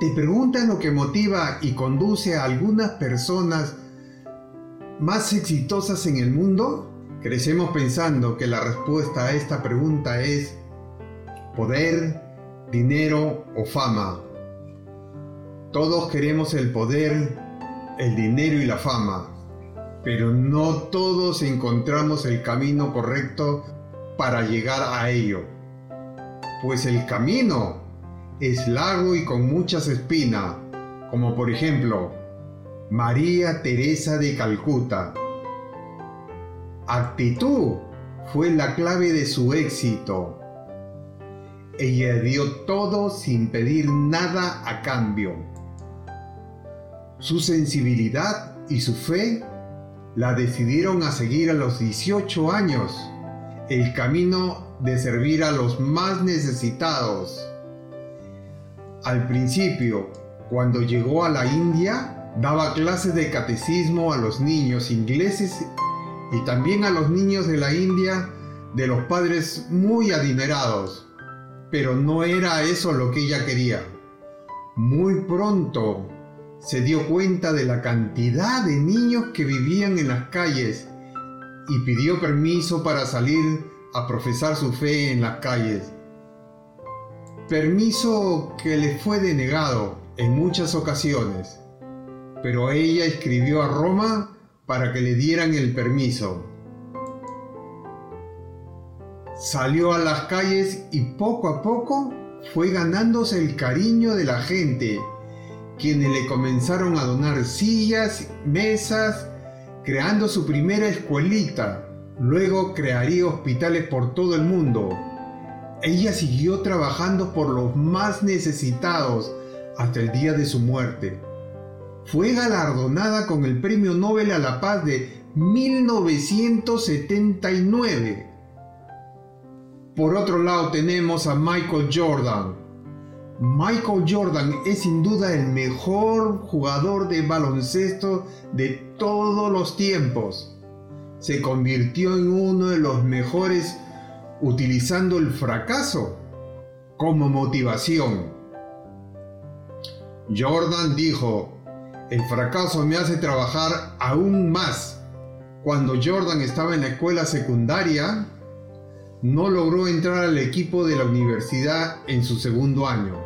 ¿Te preguntas lo que motiva y conduce a algunas personas más exitosas en el mundo? Crecemos pensando que la respuesta a esta pregunta es poder, dinero o fama. Todos queremos el poder, el dinero y la fama, pero no todos encontramos el camino correcto para llegar a ello. Pues el camino es largo y con muchas espinas, como por ejemplo María Teresa de Calcuta. Actitud fue la clave de su éxito ella dio todo sin pedir nada a cambio. Su sensibilidad y su fe la decidieron a seguir a los 18 años, el camino de servir a los más necesitados. Al principio, cuando llegó a la India, daba clases de catecismo a los niños ingleses y también a los niños de la India de los padres muy adinerados pero no era eso lo que ella quería. Muy pronto se dio cuenta de la cantidad de niños que vivían en las calles y pidió permiso para salir a profesar su fe en las calles. Permiso que le fue denegado en muchas ocasiones, pero ella escribió a Roma para que le dieran el permiso salió a las calles y poco a poco fue ganándose el cariño de la gente, quienes le comenzaron a donar sillas, mesas, creando su primera escuelita. Luego crearía hospitales por todo el mundo. Ella siguió trabajando por los más necesitados hasta el día de su muerte. Fue galardonada con el Premio Nobel a la Paz de 1979 por otro lado tenemos a Michael Jordan. Michael Jordan es sin duda el mejor jugador de baloncesto de todos los tiempos. Se convirtió en uno de los mejores utilizando el fracaso como motivación. Jordan dijo, el fracaso me hace trabajar aún más. Cuando Jordan estaba en la escuela secundaria, no logró entrar al equipo de la universidad en su segundo año.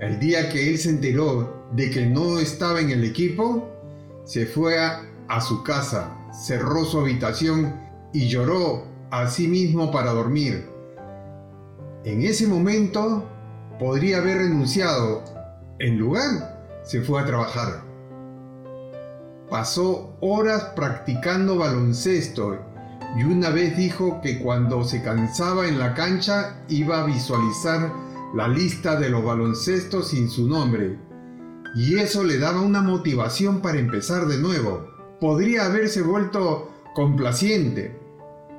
El día que él se enteró de que no estaba en el equipo, se fue a, su casa, cerró su habitación y lloró a sí mismo para dormir. En ese momento podría haber renunciado. En lugar, se fue a trabajar. Pasó horas practicando baloncesto y una vez dijo que cuando se cansaba en la cancha iba a visualizar la lista de los baloncestos sin su nombre. Y eso le daba una motivación para empezar de nuevo. Podría haberse vuelto complaciente,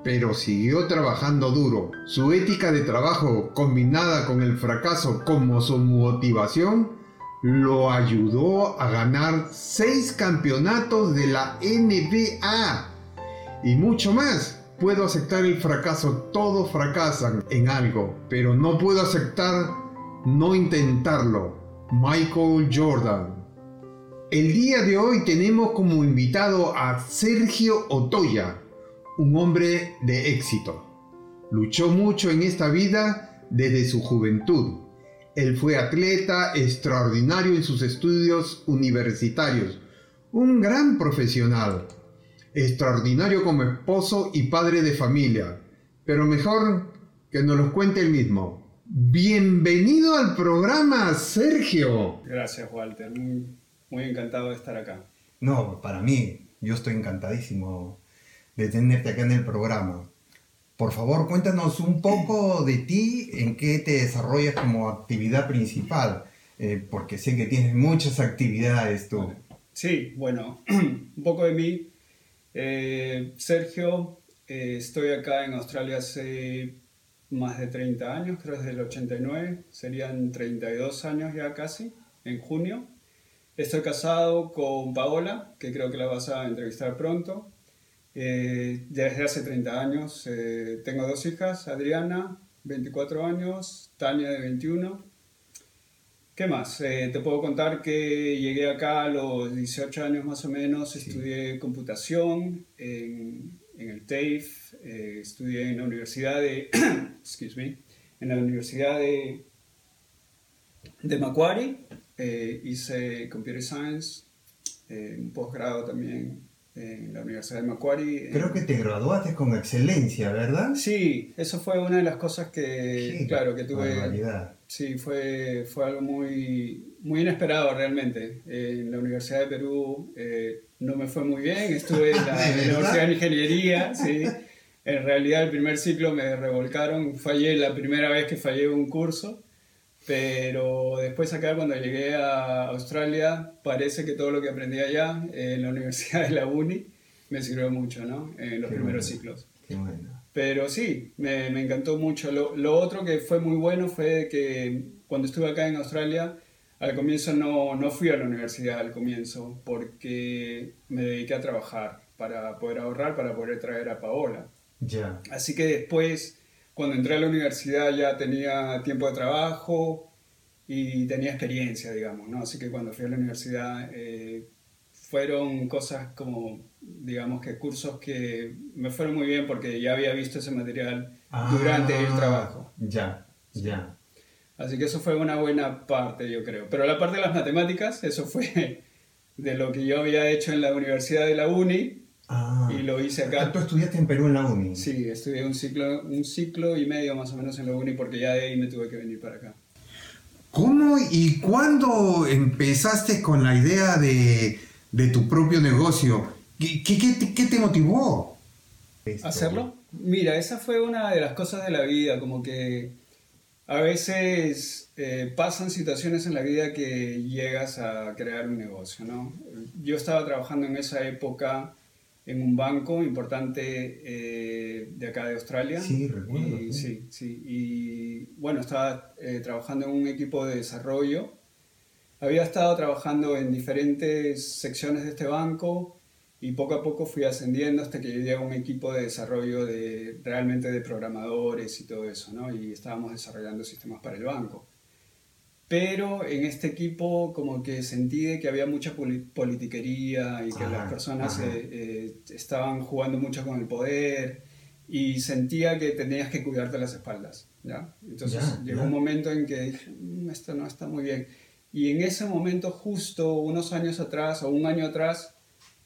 pero siguió trabajando duro. Su ética de trabajo combinada con el fracaso como su motivación lo ayudó a ganar seis campeonatos de la NBA y mucho más. Puedo aceptar el fracaso, todos fracasan en algo, pero no puedo aceptar no intentarlo. Michael Jordan. El día de hoy tenemos como invitado a Sergio Otoya, un hombre de éxito. Luchó mucho en esta vida desde su juventud. Él fue atleta extraordinario en sus estudios universitarios, un gran profesional extraordinario como esposo y padre de familia, pero mejor que nos lo cuente él mismo. Bienvenido al programa, Sergio. Gracias, Walter. Muy, encantado de estar acá. No, para mí, yo estoy encantadísimo de tenerte acá en el programa. Por favor, cuéntanos un poco de ti, en qué te desarrollas como actividad principal, eh, porque sé que tienes muchas actividades tú. Sí, bueno, un poco de mí. Eh, Sergio, eh, estoy acá en Australia hace más de 30 años, creo desde el 89, serían 32 años ya casi, en junio. Estoy casado con Paola, que creo que la vas a entrevistar pronto. Eh, desde hace 30 años eh, tengo dos hijas, Adriana, 24 años, Tania, de 21. ¿Qué más? Eh, te puedo contar que llegué acá a los 18 años más o menos, estudié computación en, en el TAFE, estudié en la Universidad de, excuse me, en la Universidad de, de Macquarie, hice Computer Science, un posgrado también en la Universidad de Macquarie. Creo que te graduaste con excelencia, ¿verdad? Sí, eso fue una de las cosas que, claro, que tuve. Sí, fue, fue algo muy, muy inesperado realmente. En la Universidad de Perú eh, no me fue muy bien, estuve en la, Universidad de Ingeniería, sí. En realidad el primer ciclo me revolcaron, fallé la primera vez que fallé un curso pero después acá cuando llegué a Australia parece que todo lo que aprendí allá en la Universidad de la Uni me sirvió mucho, ¿no? En los primeros ciclos. Qué bueno. Pero sí, me, me encantó mucho. Lo, lo, otro que fue muy bueno fue que cuando estuve acá en Australia, al comienzo no, no fui a la universidad al comienzo porque me dediqué a trabajar para poder ahorrar, para poder traer a Paola. Ya. Así que después cuando entré a la universidad ya tenía tiempo de trabajo y tenía experiencia, digamos, ¿no? Así que cuando fui a la universidad eh, fueron cosas como, digamos que cursos que me fueron muy bien porque ya había visto ese material durante el ah, trabajo. Ya, ya. Así que eso fue una buena parte, yo creo. Pero la parte de las matemáticas, eso fue de lo que yo había hecho en la Universidad de la Uni, Ah, y lo hice acá. ¿Tú estudiaste en Perú en la uni? Sí, estudié un ciclo, un ciclo y medio más o menos en la uni porque ya de ahí me tuve que venir para acá. ¿Cómo y cuándo empezaste con la idea de, de tu propio negocio? ¿Qué, qué, qué, te motivó? ¿Hacerlo? Mira, esa fue una de las cosas de la vida, como que a veces eh, pasan situaciones en la vida que llegas a crear un negocio, ¿no? Yo estaba trabajando en esa época en un banco importante eh, de acá de Australia. Sí, recuerdo. Y, sí, sí. Y bueno, estaba eh, trabajando en un equipo de desarrollo. Había estado trabajando en diferentes secciones de este banco y poco a poco fui ascendiendo hasta que llegué a un equipo de desarrollo de realmente de programadores y todo eso, ¿no? Y estábamos desarrollando sistemas para el banco pero en este equipo como que sentí que había mucha politiquería y que las personas eh, eh, estaban jugando mucho con el poder y sentía que tenías que cuidarte las espaldas, ¿ya? Entonces llegó un momento en que dije, mm, esto no está muy bien. Y en ese momento, justo unos años atrás o un año atrás,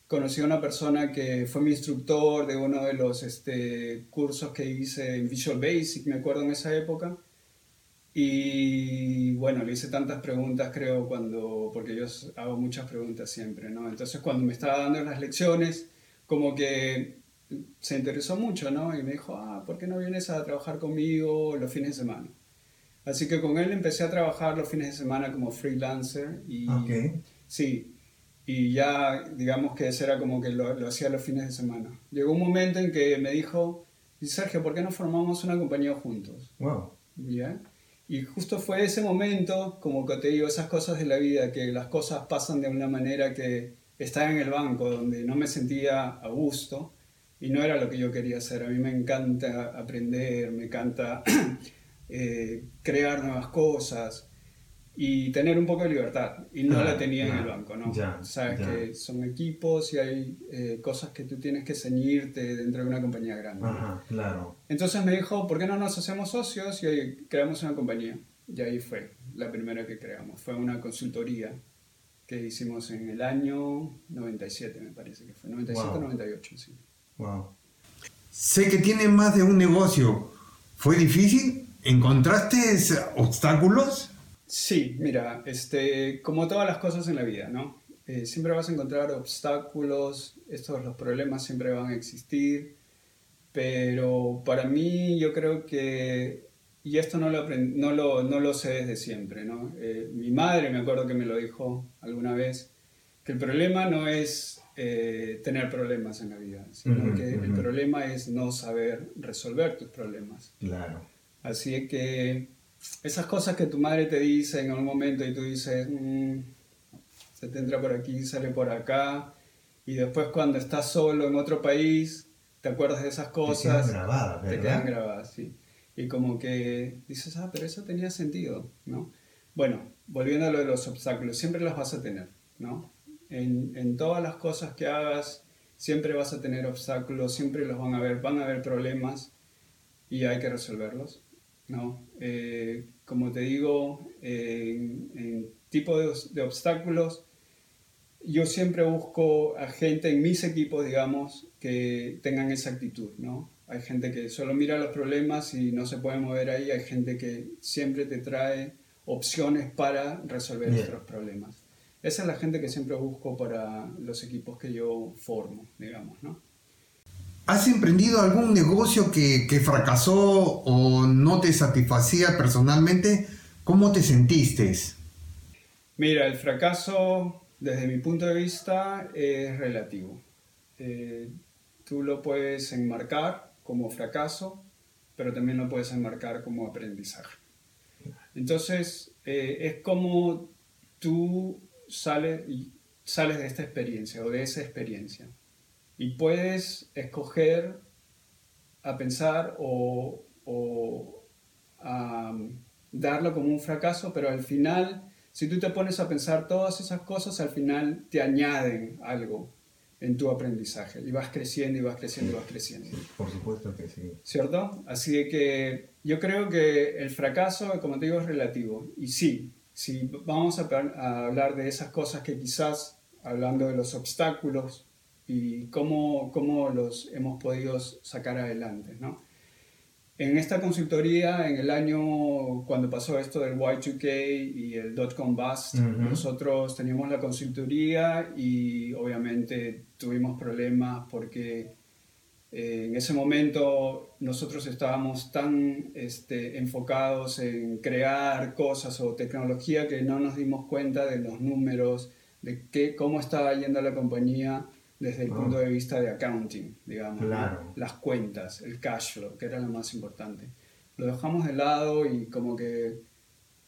conocí a una persona que fue mi instructor de uno de los este, cursos que hice en Visual Basic, me acuerdo en esa época y bueno, le hice tantas preguntas, creo, cuando, porque yo hago muchas preguntas siempre, ¿no? Entonces cuando me estaba dando las lecciones, como que se interesó mucho, ¿no? Y me dijo, ah, ¿por qué no vienes a trabajar conmigo los fines de semana? Así que con él empecé a trabajar los fines de semana como freelancer y sí, y ya digamos que eso era como que lo, lo hacía los fines de semana. Llegó un momento en que me dijo, Sergio, ¿por qué no formamos una compañía juntos? Wow. ¿Ya? Y justo fue ese momento, como que te digo, esas cosas de la vida, que las cosas pasan de una manera que estaba en el banco, donde no me sentía a gusto y no era lo que yo quería hacer. A mí me encanta aprender, me encanta eh, crear nuevas cosas y tener un poco de libertad. Y no la tenía en el banco, ¿no? Sabes que son equipos y hay eh, cosas que tú tienes que ceñirte dentro de una compañía grande. Ajá, claro. Entonces me dijo, ¿por qué no nos hacemos socios y creamos una compañía? Y ahí fue la primera que creamos. Fue una consultoría que hicimos en el año 97, me parece que fue. 97, 98, sí. Wow. Sé que tiene más de un negocio. ¿Fue difícil? ¿Encontraste obstáculos? Sí, mira, este, como todas las cosas en la vida, ¿no? Eh, siempre vas a encontrar obstáculos, estos los problemas siempre van a existir, pero para mí yo creo que, y esto no lo, no lo, no lo sé desde siempre, ¿no? Eh, mi madre me acuerdo que me lo dijo alguna vez, que el problema no es eh, tener problemas en la vida, sino que el problema es no saber resolver tus problemas. Claro. Así que esas cosas que tu madre te dice en algún momento y tú dices, mm, se te entra por aquí, sale por acá, y después cuando estás solo en otro país, te acuerdas de esas cosas. Te quedan grabadas, ¿verdad? Te quedan grabadas, sí. Y como que dices, ah, pero eso tenía sentido, ¿no? Bueno, volviendo a lo de los obstáculos, siempre los vas a tener, ¿no? En, en todas las cosas que hagas, siempre vas a tener obstáculos, siempre los van a haber, van a haber problemas y hay que resolverlos, ¿no? Eh, como te digo, en, en tipo de, de obstáculos, yo siempre busco a gente en mis equipos, digamos, que tengan esa actitud, ¿no? Hay gente que solo mira los problemas y no se puede mover ahí, hay gente que siempre te trae opciones para resolver nuestros problemas. Esa es la gente que siempre busco para los equipos que yo formo, digamos, ¿no? ¿Has emprendido algún negocio que, fracasó o no te satisfacía personalmente? ¿Cómo te sentiste? Mira, el fracaso desde mi punto de vista es relativo. Eh, tú lo puedes enmarcar como fracaso, pero también lo puedes enmarcar como aprendizaje. Entonces, eh, es como tú sales de esta experiencia o de esa experiencia y puedes escoger a pensar o, o a darlo como un fracaso, pero al final si tú te pones a pensar todas esas cosas, al final te añaden algo en tu aprendizaje y vas creciendo y vas creciendo y vas creciendo. Por supuesto que sí. ¿Cierto? Así que yo creo que el fracaso, como te digo, es relativo. Y sí, si vamos a, a hablar de esas cosas que quizás, hablando de los obstáculos y cómo, cómo los hemos podido sacar adelante, ¿no? En esta consultoría, en el año cuando pasó esto del Y2K y el dot-com bust, nosotros teníamos la consultoría y obviamente tuvimos problemas porque eh, en ese momento nosotros estábamos tan este, enfocados en crear cosas o tecnología que no nos dimos cuenta de los números, de qué, cómo estaba yendo la compañía desde el ah. punto de vista de accounting, digamos, las cuentas, el cash flow, que era lo más importante. Lo dejamos de lado y como que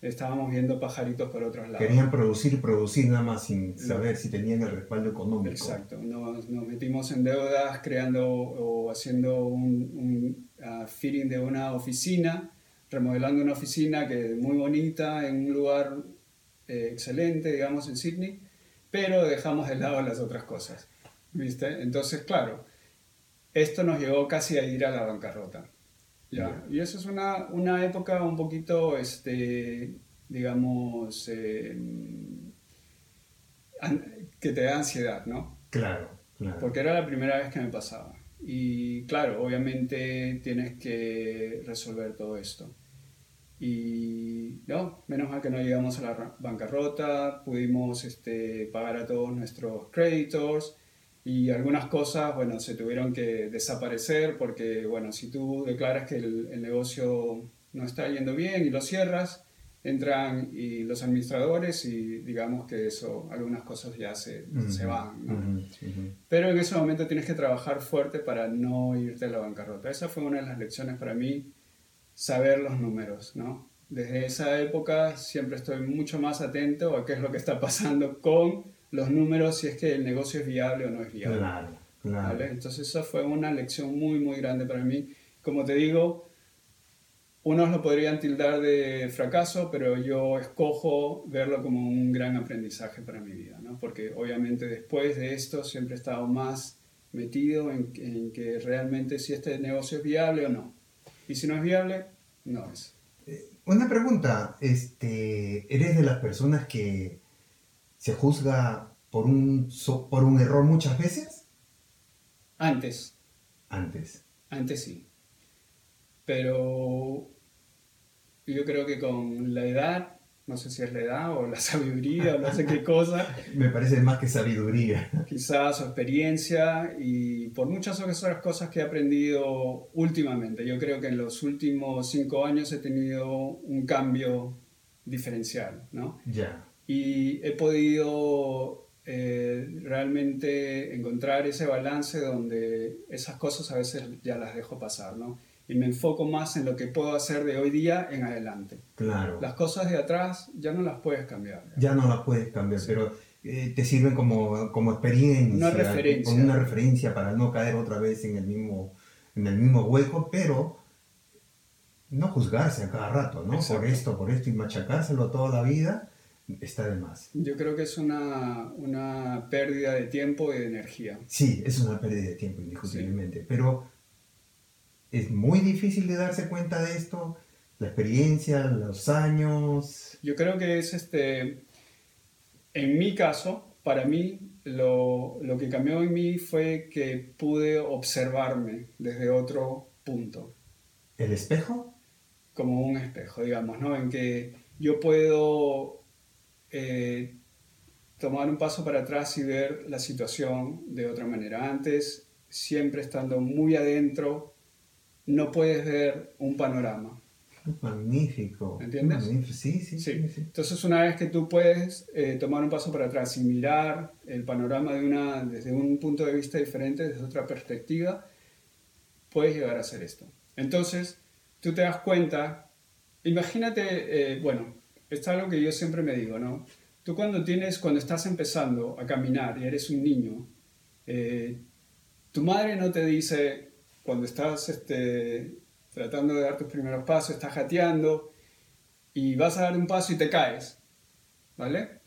estábamos viendo pajaritos por otros lados. Querían producir producir nada más sin saber si tenían el respaldo económico. Exacto, nos, nos metimos en deudas creando o haciendo un, un uh, fitting de una oficina, remodelando una oficina que es muy bonita en un lugar eh, excelente, digamos, en Sydney, pero dejamos de lado las otras cosas. ¿Viste? Entonces, claro, esto nos llevó casi a ir a la bancarrota. ¿ya? Y eso es una, una, época un poquito, este, digamos, em, que te da ansiedad, ¿no? Claro, claro. Porque era la primera vez que me pasaba. Y claro, obviamente tienes que resolver todo esto. Y no, menos mal que no llegamos a la bancarrota, pudimos este, pagar a todos nuestros creditors y algunas cosas, bueno, se tuvieron que desaparecer porque, bueno, si tú declaras que el, negocio no está yendo bien y lo cierras, entran y los administradores y digamos que eso, algunas cosas ya se, se van. ¿no? Pero en ese momento tienes que trabajar fuerte para no irte a la bancarrota. Esa fue una de las lecciones para mí, saber los números, ¿no? Desde esa época siempre estoy mucho más atento a qué es lo que está pasando con los números si es que el negocio es viable o no es viable. Claro, claro. Entonces eso fue una lección muy, muy grande para mí. Como te digo, unos lo podrían tildar de fracaso, pero yo escojo verlo como un gran aprendizaje para mi vida, ¿no? porque obviamente después de esto siempre he estado más metido en, en, que realmente si este negocio es viable o no. Y si no es viable, no es. Eh, una pregunta, este, ¿eres de las personas que se juzga por un, por un error muchas veces? Antes. Antes. Antes sí. Pero yo creo que con la edad no sé si es la edad o la sabiduría o no sé qué cosa. Me parece más que sabiduría. Quizás su experiencia y por muchas otras cosas que he aprendido últimamente. Yo creo que en los últimos cinco años he tenido un cambio diferencial, ¿no? Ya. Y he podido eh, realmente encontrar ese balance donde esas cosas a veces ya las dejo pasar, ¿no? y me enfoco más en lo que puedo hacer de hoy día en adelante. Claro. Las cosas de atrás ya no las puedes cambiar. Ya no las puedes cambiar, pero eh, te sirven como, como experiencia. Una referencia. Como una referencia para no caer otra vez en el mismo, en el mismo hueco, pero no juzgarse a cada rato, ¿no? Por esto, por esto y machacárselo toda la vida está de más. Yo creo que es una, una pérdida de tiempo y de energía. Sí, es una pérdida de tiempo, indiscutiblemente, pero es muy difícil de darse cuenta de esto, la experiencia, los años. Yo creo que es este, en mi caso, para mí, lo, lo que cambió en mí fue que pude observarme desde otro punto. ¿El espejo? Como un espejo, digamos, ¿no? En que yo puedo eh, tomar un paso para atrás y ver la situación de otra manera. Antes, siempre estando muy adentro, no puedes ver un panorama. Magnífico. ¿Entiendes? Sí, sí, sí, Entonces, una vez que tú puedes eh, tomar un paso para atrás y mirar el panorama de una, desde un punto de vista diferente, desde otra perspectiva, puedes llegar a hacer esto. Entonces, tú te das cuenta, imagínate, eh, bueno, es algo que yo siempre me digo, ¿no? Tú cuando tienes, cuando estás empezando a caminar y eres un niño, eh, tu madre no te dice, cuando estás este, tratando de dar tus primeros pasos, estás jateando y vas a dar un paso y te caes, ¿vale?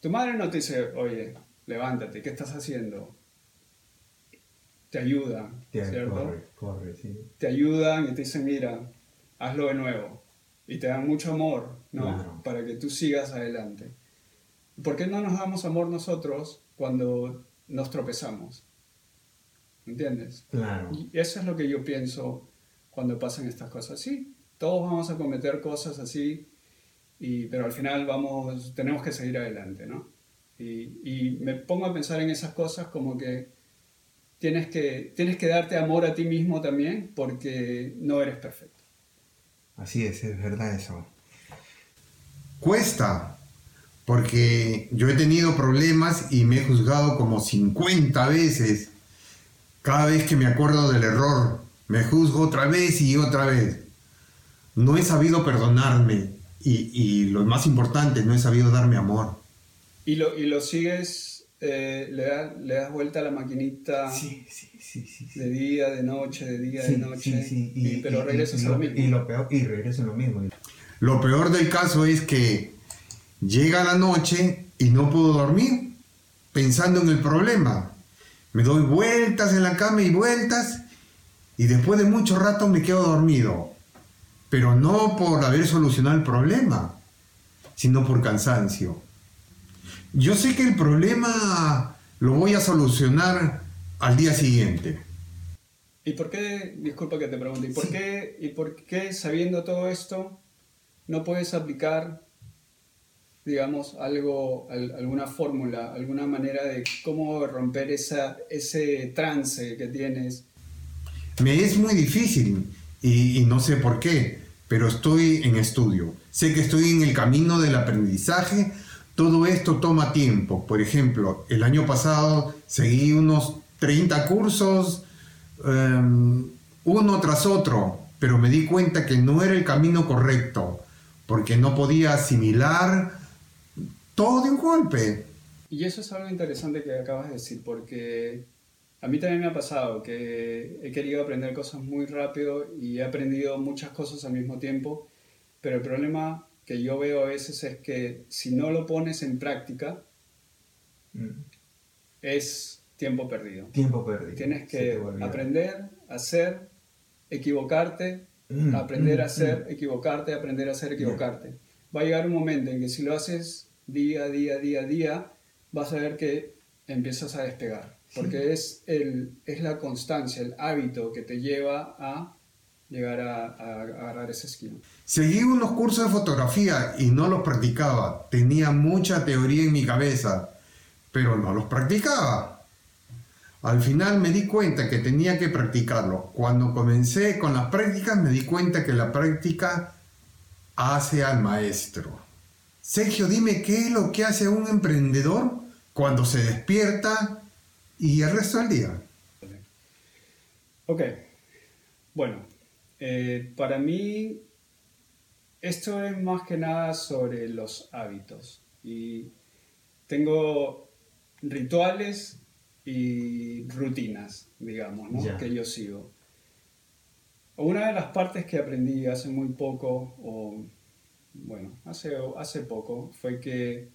Tu madre no te dice, oye, levántate, ¿qué estás haciendo? Te ayuda, ¿cierto? Corre, sí. Te ayudan y te dicen, mira, hazlo de nuevo. Y te dan mucho amor, ¿no? Para que tú sigas adelante. ¿Por qué no nos damos amor nosotros cuando nos tropezamos? ¿Entiendes? Claro. Y eso es lo que yo pienso cuando pasan estas cosas. Sí, todos vamos a cometer cosas así, y, pero al final vamos, tenemos que seguir adelante, ¿no? Y, y, me pongo a pensar en esas cosas como que tienes, que tienes que darte amor a ti mismo también porque no eres perfecto. Así es, es verdad eso. Cuesta, porque yo he tenido problemas y me he juzgado como 50 veces cada vez que me acuerdo del error, me juzgo otra vez y otra vez. No he sabido perdonarme y, lo más importante, no he sabido darme amor. Y lo, y lo sigues, eh, le, le, das vuelta a la maquinita sí, sí, sí, de día, de noche, de día, de noche, y, pero regresas a lo, mismo. Y, lo peor, y regresas a lo mismo. Lo peor del caso es que llega la noche y no puedo dormir pensando en el problema. Me doy vueltas en la cama y vueltas y después de mucho rato me quedo dormido. Pero no por haber solucionado el problema, sino por cansancio. Yo sé que el problema lo voy a solucionar al día siguiente. ¿Y por qué, disculpa que te pregunte, ¿y por, qué, ¿y por qué sabiendo todo esto no puedes aplicar digamos, algo, alguna fórmula, alguna manera de cómo romper esa, ese trance que tienes? Me es muy difícil y, no sé por qué, pero estoy en estudio. Sé que estoy en el camino del aprendizaje. Todo esto toma tiempo. Por ejemplo, el año pasado seguí unos 30 cursos, em, uno tras otro, pero me di cuenta que no era el camino correcto, porque no podía asimilar todo de un golpe. Y eso es algo interesante que acabas de decir, porque a mí también me ha pasado que he querido aprender cosas muy rápido y he aprendido muchas cosas al mismo tiempo, pero el problema que yo veo a veces es que si no lo pones en práctica, mm. es tiempo perdido. Tiempo perdido. Tienes que aprender, hacer, equivocarte, mm, aprender a mm, hacer, equivocarte, aprender a hacer, equivocarte. Va a llegar un momento en que si lo haces día, día, día, día, vas a ver que empiezas a despegar. Porque es, el, es la constancia, el hábito que te lleva a llegar a, a agarrar ese skill. Seguí unos cursos de fotografía y no los practicaba. Tenía mucha teoría en mi cabeza, pero no los practicaba. Al final me di cuenta que tenía que practicarlo. Cuando comencé con las prácticas me di cuenta que la práctica hace al maestro. Sergio, dime qué es lo que hace un emprendedor cuando se despierta y el resto del día. Ok, bueno, eh, para mí esto es más que nada sobre los hábitos y tengo rituales y rutinas, digamos, ¿no? que yo sigo. Una de las partes que aprendí hace muy poco, o bueno, hace, hace poco, fue que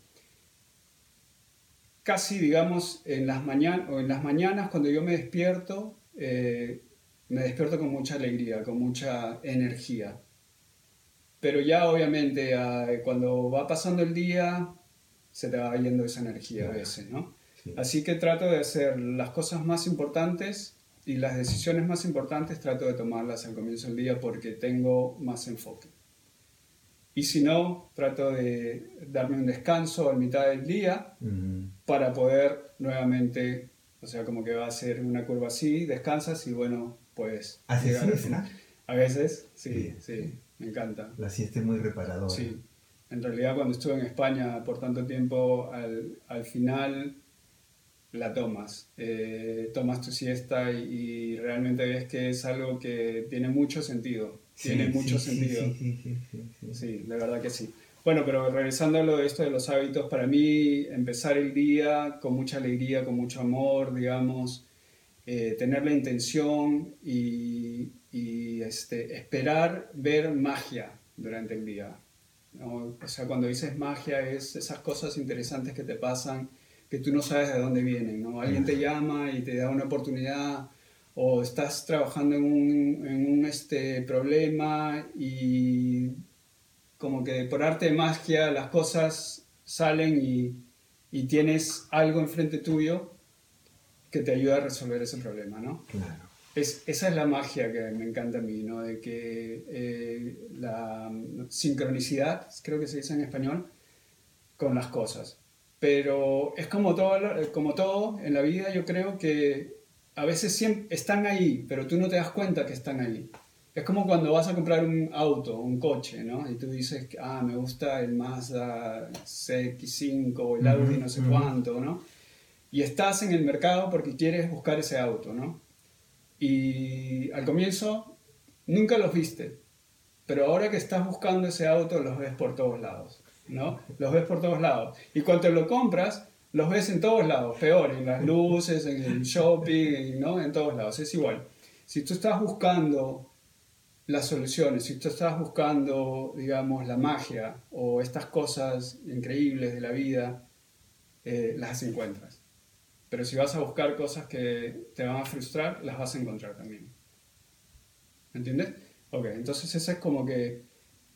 casi, digamos, en las, mañanas o en las mañanas cuando yo me despierto, eh, me despierto con mucha alegría, con mucha energía. Pero ya obviamente ah, cuando va pasando el día, se te va yendo esa energía a veces, ¿no? Así que trato de hacer las cosas más importantes y las decisiones más importantes trato de tomarlas al comienzo del día porque tengo más enfoque. Y si no, trato de darme un descanso a mitad del día para poder nuevamente, o sea, como que va a ser una curva así, descansas y bueno, pues... ¿Haces siesta? A veces, sí, sí, me encanta. La siesta es muy reparadora. Sí, en realidad cuando estuve en España por tanto tiempo, al, al final la tomas, eh, tomas tu siesta y, realmente ves que es algo que tiene mucho sentido, tiene mucho sentido. Sí, sí, de verdad que sí. Bueno, pero regresando a lo de esto de los hábitos, para mí empezar el día con mucha alegría, con mucho amor, digamos, eh, tener la intención y, y, este, esperar ver magia durante el día. O sea, cuando dices magia es esas cosas interesantes que te pasan que tú no sabes de dónde vienen, ¿no? Alguien te llama y te da una oportunidad o estás trabajando en un, en un este, problema y como que por arte de magia las cosas salen y, y tienes algo enfrente tuyo que te ayuda a resolver ese problema, ¿no? Claro. Es, esa es la magia que me encanta a mí, ¿no? De que eh, la sincronicidad, creo que se dice en español, con las cosas. Pero es como todo, como todo en la vida, yo creo que a veces siempre están ahí, pero tú no te das cuenta que están ahí. Es como cuando vas a comprar un auto, un coche, ¿no? Y tú dices, ah, me gusta el Mazda CX5 o el Audi no sé cuánto, ¿no? Y estás en el mercado porque quieres buscar ese auto, ¿no? Y al comienzo nunca los viste, pero ahora que estás buscando ese auto los ves por todos lados. ¿no? Los ves por todos lados. Y cuando lo compras, los ves en todos lados, peor, en las luces, en el shopping, ¿no? En todos lados, es igual. Si tú estás buscando las soluciones, si tú estás buscando, digamos, la magia o estas cosas increíbles de la vida, eh, las encuentras. Pero si vas a buscar cosas que te van a frustrar, las vas a encontrar también. ¿Me entiendes? Ok, entonces ese es como que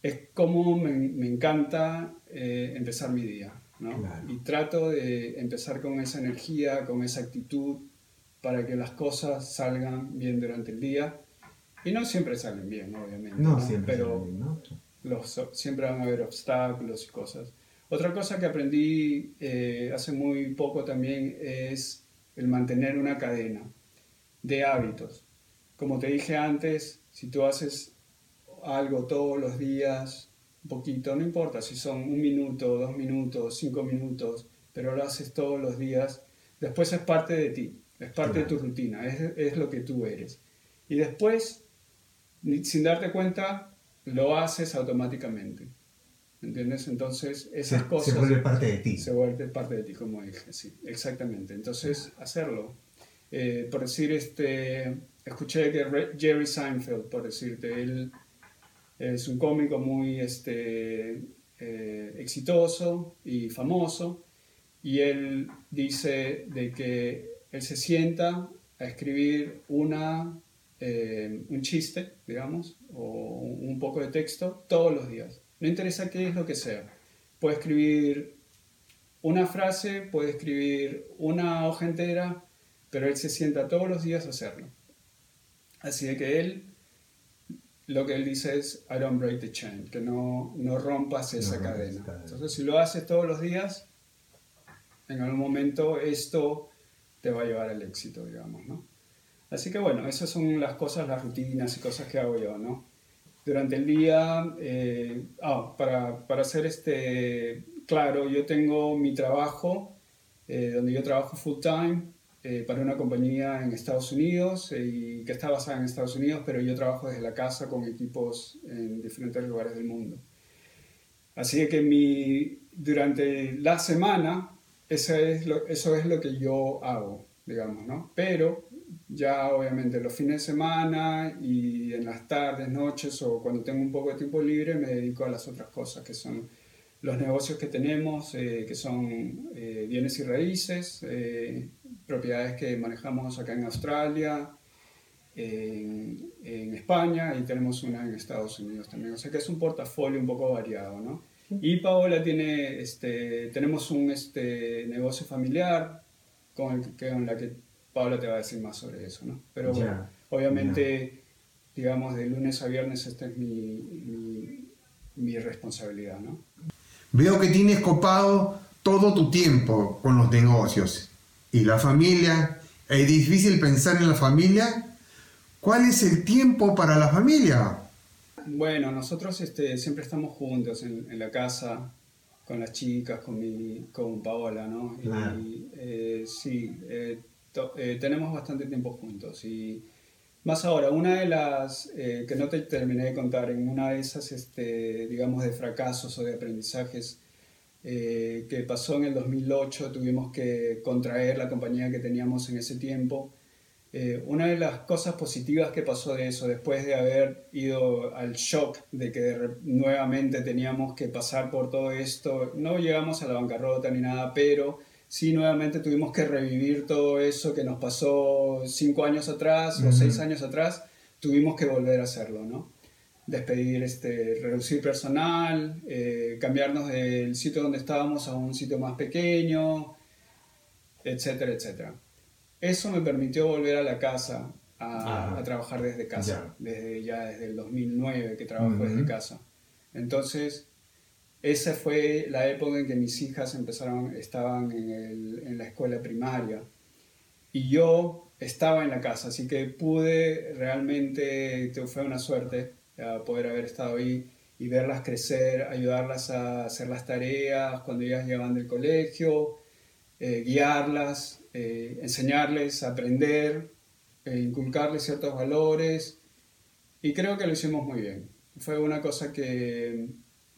es como me, me encanta eh, empezar mi día. ¿no? Y trato de empezar con esa energía, con esa actitud, para que las cosas salgan bien durante el día. Y no siempre salen bien, obviamente. No, siempre pero Los, siempre van a haber obstáculos y cosas. Otra cosa que aprendí eh, hace muy poco también es el mantener una cadena de hábitos. Como te dije antes, si tú haces algo todos los días, un poquito, no importa si son un minuto, dos minutos, cinco minutos, pero lo haces todos los días, después es parte de ti, es parte de tu rutina, es, es, lo que tú eres. Y después, sin darte cuenta, lo haces automáticamente. ¿Entiendes? Entonces, esas cosas... Se vuelve parte de ti. Se vuelve parte de ti, como dije, sí, exactamente. Entonces, hacerlo. Eh, por decir, este, escuché que Jerry Seinfeld, por decirte, él es un cómico muy este, eh, exitoso y famoso y él dice de que él se sienta a escribir una, eh, un chiste, digamos, o un poco de texto todos los días. No interesa qué es lo que sea. Puede escribir una frase, puede escribir una hoja entera, pero él se sienta todos los días a hacerlo. Así de que él lo que él dice es, I don't break the chain, que no, no rompas esa cadena. cadena. Entonces, si lo haces todos los días, en algún momento esto te va a llevar al éxito, digamos, ¿no? Así que bueno, esas son las cosas, las rutinas y cosas que hago yo, ¿no? Durante el día, eh, ah, para, para ser este, claro, yo tengo mi trabajo, eh, donde yo trabajo full time eh, para una compañía en Estados Unidos eh, y que está basada en Estados Unidos, pero yo trabajo desde la casa con equipos en diferentes lugares del mundo. Así que mi, durante la semana, eso es, lo, eso es lo que yo hago, digamos, ¿no? Pero ya obviamente los fines de semana y en las tardes, noches o cuando tengo un poco de tiempo libre me dedico a las otras cosas que son los negocios que tenemos, eh, que son eh, bienes y raíces, eh, propiedades que manejamos acá en Australia, en, en, España y tenemos una en Estados Unidos también. O sea que es un portafolio un poco variado, ¿no? Y Paola tiene, este, tenemos un este, negocio familiar con, el, que, con la que Paola te va a decir más sobre eso, ¿no? Pero Ya, bueno, obviamente, digamos, de lunes a viernes esta es mi, mi, mi responsabilidad, ¿no? Veo que tienes copado todo tu tiempo con los negocios y la familia. Es difícil pensar en la familia. ¿Cuál es el tiempo para la familia? Bueno, nosotros este, siempre estamos juntos en, en la casa, con las chicas, con, mi, con Paola, ¿no? Claro. Y eh, sí, eh, eh, tenemos bastante tiempo juntos. Y más ahora, una de las eh, que no te terminé de contar, en una de esas, este, digamos, de fracasos o de aprendizajes eh, que pasó en el 2008, tuvimos que contraer la compañía que teníamos en ese tiempo. Eh, una de las cosas positivas que pasó de eso, después de haber ido al shock de que nuevamente teníamos que pasar por todo esto, no llegamos a la bancarrota ni nada, pero sí nuevamente tuvimos que revivir todo eso que nos pasó cinco años atrás o seis años atrás, tuvimos que volver a hacerlo, ¿no? Despedir, este, reducir personal, eh, cambiarnos del sitio donde estábamos a un sitio más pequeño, etcétera, etcétera. Eso me permitió volver a la casa a, Ajá. a trabajar desde casa, Ya. desde ya desde el 2009 que trabajo desde casa. Entonces, esa fue la época en que mis hijas empezaron, estaban en, el- en la escuela primaria y yo estaba en la casa, así que pude realmente, te- fue una suerte eh, poder haber estado ahí y verlas crecer, ayudarlas a hacer las tareas cuando ellas llegaban del colegio, eh, guiarlas, eh, enseñarles a aprender, eh, inculcarles ciertos valores y creo que lo hicimos muy bien. Fue una cosa que,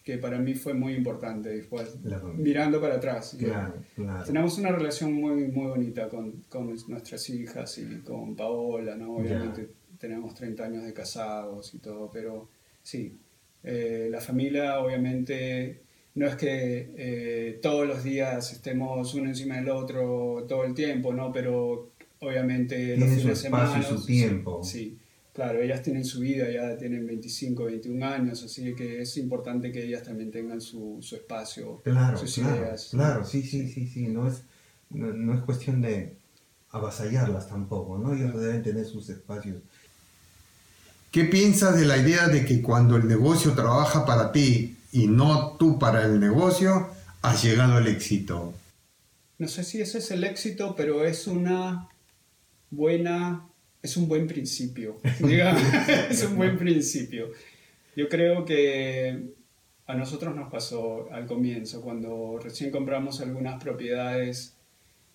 que para mí fue muy importante después, mirando para atrás. Claro, claro. Tenemos una relación muy, muy bonita con, con nuestras hijas y con Paola, ¿no? Obviamente tenemos 30 años de casados y todo, pero sí, eh, la familia obviamente no es que eh, todos los días estemos uno encima del otro todo el tiempo, ¿no? Pero obviamente los Tienen su fines de espacio y semana... su tiempo. Sí, sí. Claro, ellas tienen su vida, ya tienen 25, 21 años, así que es importante que ellas también tengan su, su espacio, Claro, sus claro, ideas. claro, sí, sí, sí, sí, no es, no, no es cuestión de avasallarlas tampoco, ¿no? Ellos deben tener sus espacios. ¿Qué piensas de la idea de que cuando el negocio trabaja para ti y no tú para el negocio, has llegado al éxito? No sé si ese es el éxito, pero es una buena, es un buen principio, es un buen principio. Yo creo que a nosotros nos pasó al comienzo, cuando recién compramos algunas propiedades,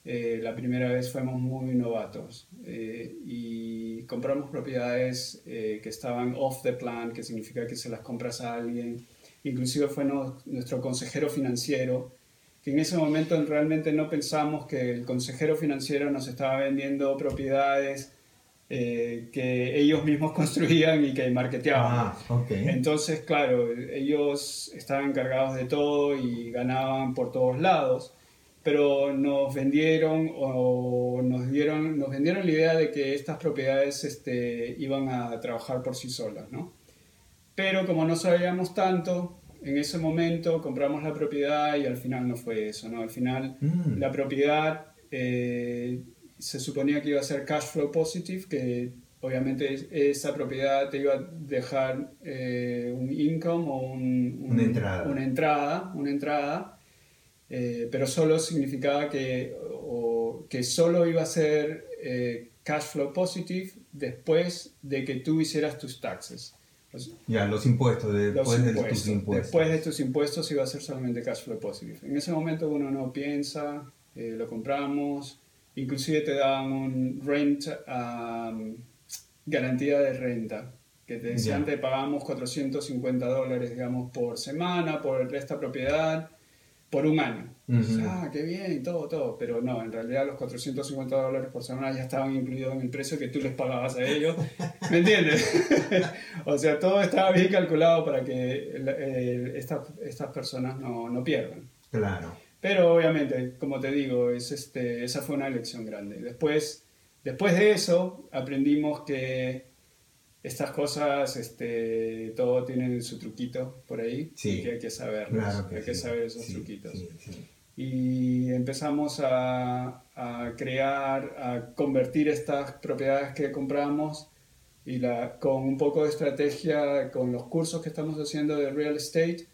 eh, la primera vez fuimos muy novatos eh, y compramos propiedades eh, que estaban off the plan, que significa que se las compras a alguien. Inclusive fue no- nuestro consejero financiero, que en ese momento realmente no pensamos que el consejero financiero nos estaba vendiendo propiedades eh, que ellos mismos construían y que marketeaban. Ah, ok. Entonces, claro, ellos estaban encargados de todo y ganaban por todos lados, pero nos vendieron o nos dieron, nos vendieron la idea de que estas propiedades este, iban a trabajar por sí solas, ¿no? Pero como no sabíamos tanto, en ese momento compramos la propiedad y al final no fue eso, ¿no? Al final Mm. la propiedad eh, se suponía que iba a ser cash flow positive, que obviamente es- esa propiedad te iba a dejar eh, un income o un- un- Una entrada. una entrada, una entrada, eh, pero solo significaba que, o- que solo iba a ser eh, cash flow positive después de que tú hicieras tus taxes. O sea, Ya, los impuestos, los después de impuestos. tus impuestos. Después de tus impuestos iba a ser solamente cash flow positive. En ese momento uno no piensa, eh, lo compramos, inclusive te dan un rent, um, garantía de renta, que te decían te pagamos 450 dólares, digamos, por semana, por esta propiedad, por un año. Ah, qué bien, todo, todo. Pero no, en realidad los 450 dólares por semana ya estaban incluidos en el precio que tú les pagabas a ellos. ¿Me entiendes? o sea, todo estaba bien calculado para que el- estas, estas personas no, no pierdan. Claro. Pero obviamente, como te digo, es este, esa fue una lección grande. Después, después de eso, aprendimos que estas cosas, este, todo tienen su truquito por ahí Sí. y que hay que saberlos, Claro que hay que sí. saber esos Sí, truquitos. Y empezamos a, a crear, a convertir estas propiedades que compramos y la, con un poco de estrategia, con los cursos que estamos haciendo de real estate,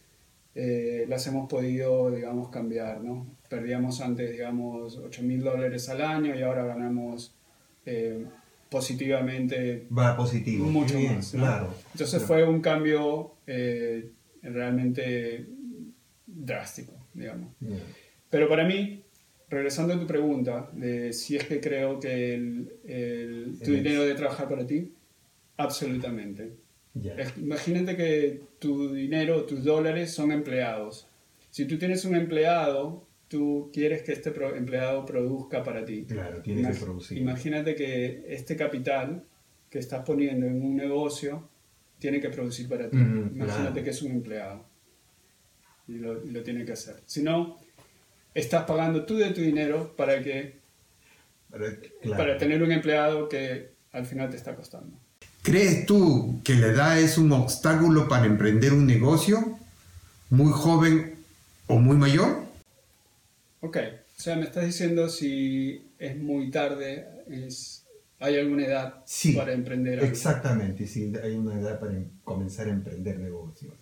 eh, las hemos podido, digamos, cambiar, ¿no? Perdíamos antes, digamos, 8 mil dólares al año y ahora ganamos eh, positivamente Va positivo. mucho bien, más. ¿no? Claro. Entonces Claro. fue un cambio eh, realmente drástico, digamos. Ya. Pero para mí, regresando a tu pregunta de si es que creo que el, el- tu El- dinero debe trabajar para ti, absolutamente. Es- Imagínate que tu dinero, tus dólares son empleados. Si tú tienes un empleado, tú quieres que este empleado produzca para ti. Claro, tiene que Imag- producir. Imagínate que este capital que estás poniendo en un negocio tiene que producir para ti. Ujú, Imagínate claro. que es un empleado y lo, y lo tiene que hacer. Si no, estás pagando tú de tu dinero para, que, claro. para tener un empleado que al final te está costando. ¿Crees tú que la edad es un obstáculo para emprender un negocio? ¿Muy joven o muy mayor? Ok, o sea, me estás diciendo si es muy tarde, es, hay alguna edad Sí, para emprender algo. Exactamente, sí, hay una edad para comenzar a emprender negocios.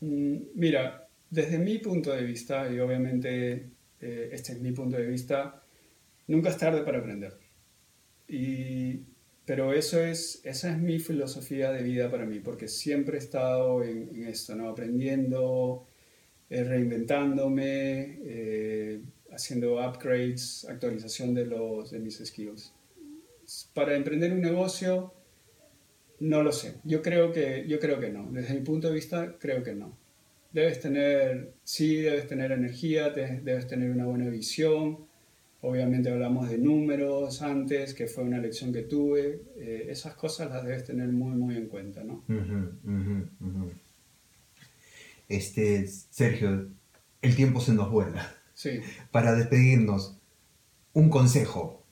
Mm, Mira, desde mi punto de vista, y obviamente eh, este es mi punto de vista, nunca es tarde para aprender. Y, pero eso es, esa es mi filosofía de vida para mí, porque siempre he estado en, esto, ¿no? aprendiendo, eh, reinventándome, eh, haciendo upgrades, actualización de, los, de mis skills. Para emprender un negocio, no lo sé. Yo creo que, yo creo que no. Desde mi punto de vista, creo que no. Debes tener, sí, debes tener energía, debes tener una buena visión. Obviamente hablamos de números antes, que fue una lección que tuve. Eh, esas cosas las debes tener muy, muy en cuenta, ¿no? Este, Sergio, el tiempo se nos vuela. Sí. Para despedirnos, un consejo.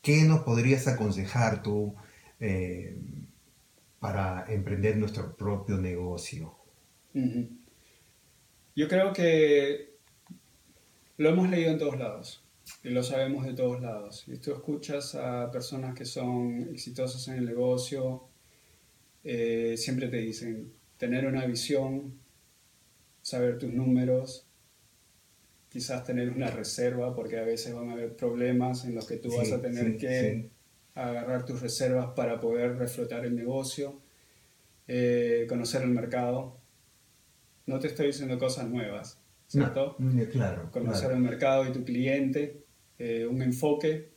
¿Qué nos podrías aconsejar tú eh, para emprender nuestro propio negocio? Yo creo que lo hemos leído en todos lados y lo sabemos de todos lados. Y tú escuchas a personas que son exitosas en el negocio, eh, siempre te dicen tener una visión, saber tus números, quizás tener una reserva, porque a veces van a haber problemas en los que tú Sí, vas a tener sí, que sí. agarrar tus reservas para poder reflotar el negocio, eh, conocer el mercado. No te estoy diciendo cosas nuevas, ¿cierto? No, claro. Conocer claro. el mercado y tu cliente, eh, un enfoque,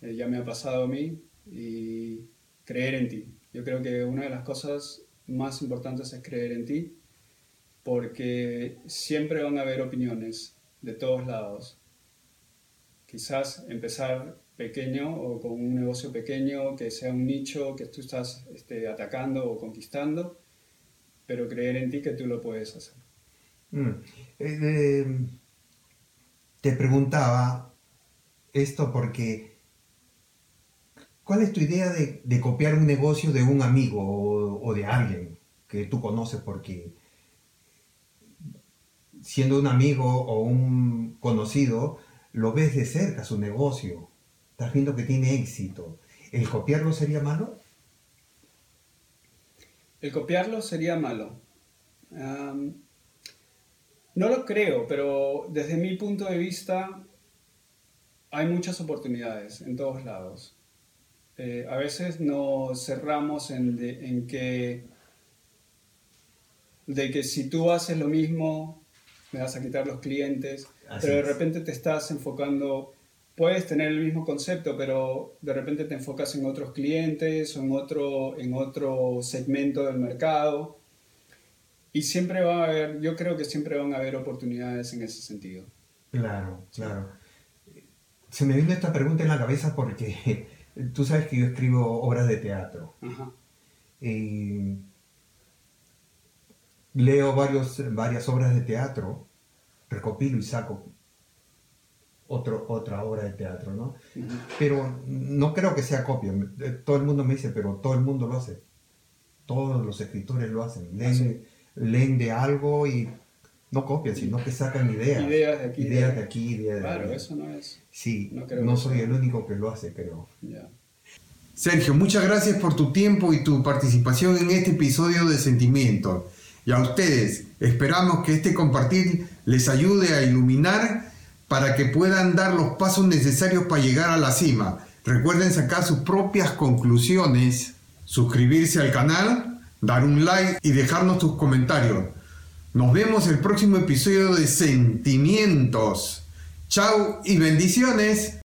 eh, ya me ha pasado a mí, y creer en ti. Yo creo que una de las cosas más importantes es creer en ti, porque siempre van a haber opiniones de todos lados. Quizás empezar pequeño o con un negocio pequeño que sea un nicho que tú estás este, atacando o conquistando, pero creer en ti que tú lo puedes hacer. Mm. Eh, te preguntaba esto porque, ¿cuál es tu idea de, copiar un negocio de un amigo o, de alguien que tú conoces? Porque siendo un amigo o un conocido, lo ves de cerca su negocio, estás viendo que tiene éxito. ¿El copiarlo sería malo? el copiarlo sería malo. No lo creo, pero desde mi punto de vista hay muchas oportunidades en todos lados. Eh, a veces nos cerramos en, de- en que de que si tú haces lo mismo me vas a quitar los clientes, Así pero de repente te estás enfocando, puedes tener el mismo concepto, pero de repente te enfocas en otros clientes o en otro, en otro segmento del mercado. Y siempre va a haber, yo creo que siempre van a haber oportunidades en ese sentido. Claro, claro. Se me vino esta pregunta en la cabeza porque tú sabes que yo escribo obras de teatro. Ajá. y leo varios, varias obras de teatro, recopilo y saco otro, otra obra de teatro, ¿no? Pero no creo que sea copia. Todo el mundo me dice, pero todo el mundo lo hace. Todos los escritores lo hacen. Leen, sí. Leen de algo y no copian, sino que sacan ideas. Ideas de aquí, Ideas de- aquí, ideas de Claro, allá. eso no es. Sí, no creo soy sea. el único que lo hace, creo. Sergio, muchas gracias por tu tiempo y tu participación en este episodio de Sentimientos. Y a ustedes, esperamos que este compartir les ayude a iluminar para que puedan dar los pasos necesarios para llegar a la cima. Recuerden sacar sus propias conclusiones, suscribirse al canal, dar un like y dejarnos tus comentarios. Nos vemos el próximo episodio de Sentimientos. Chao y bendiciones.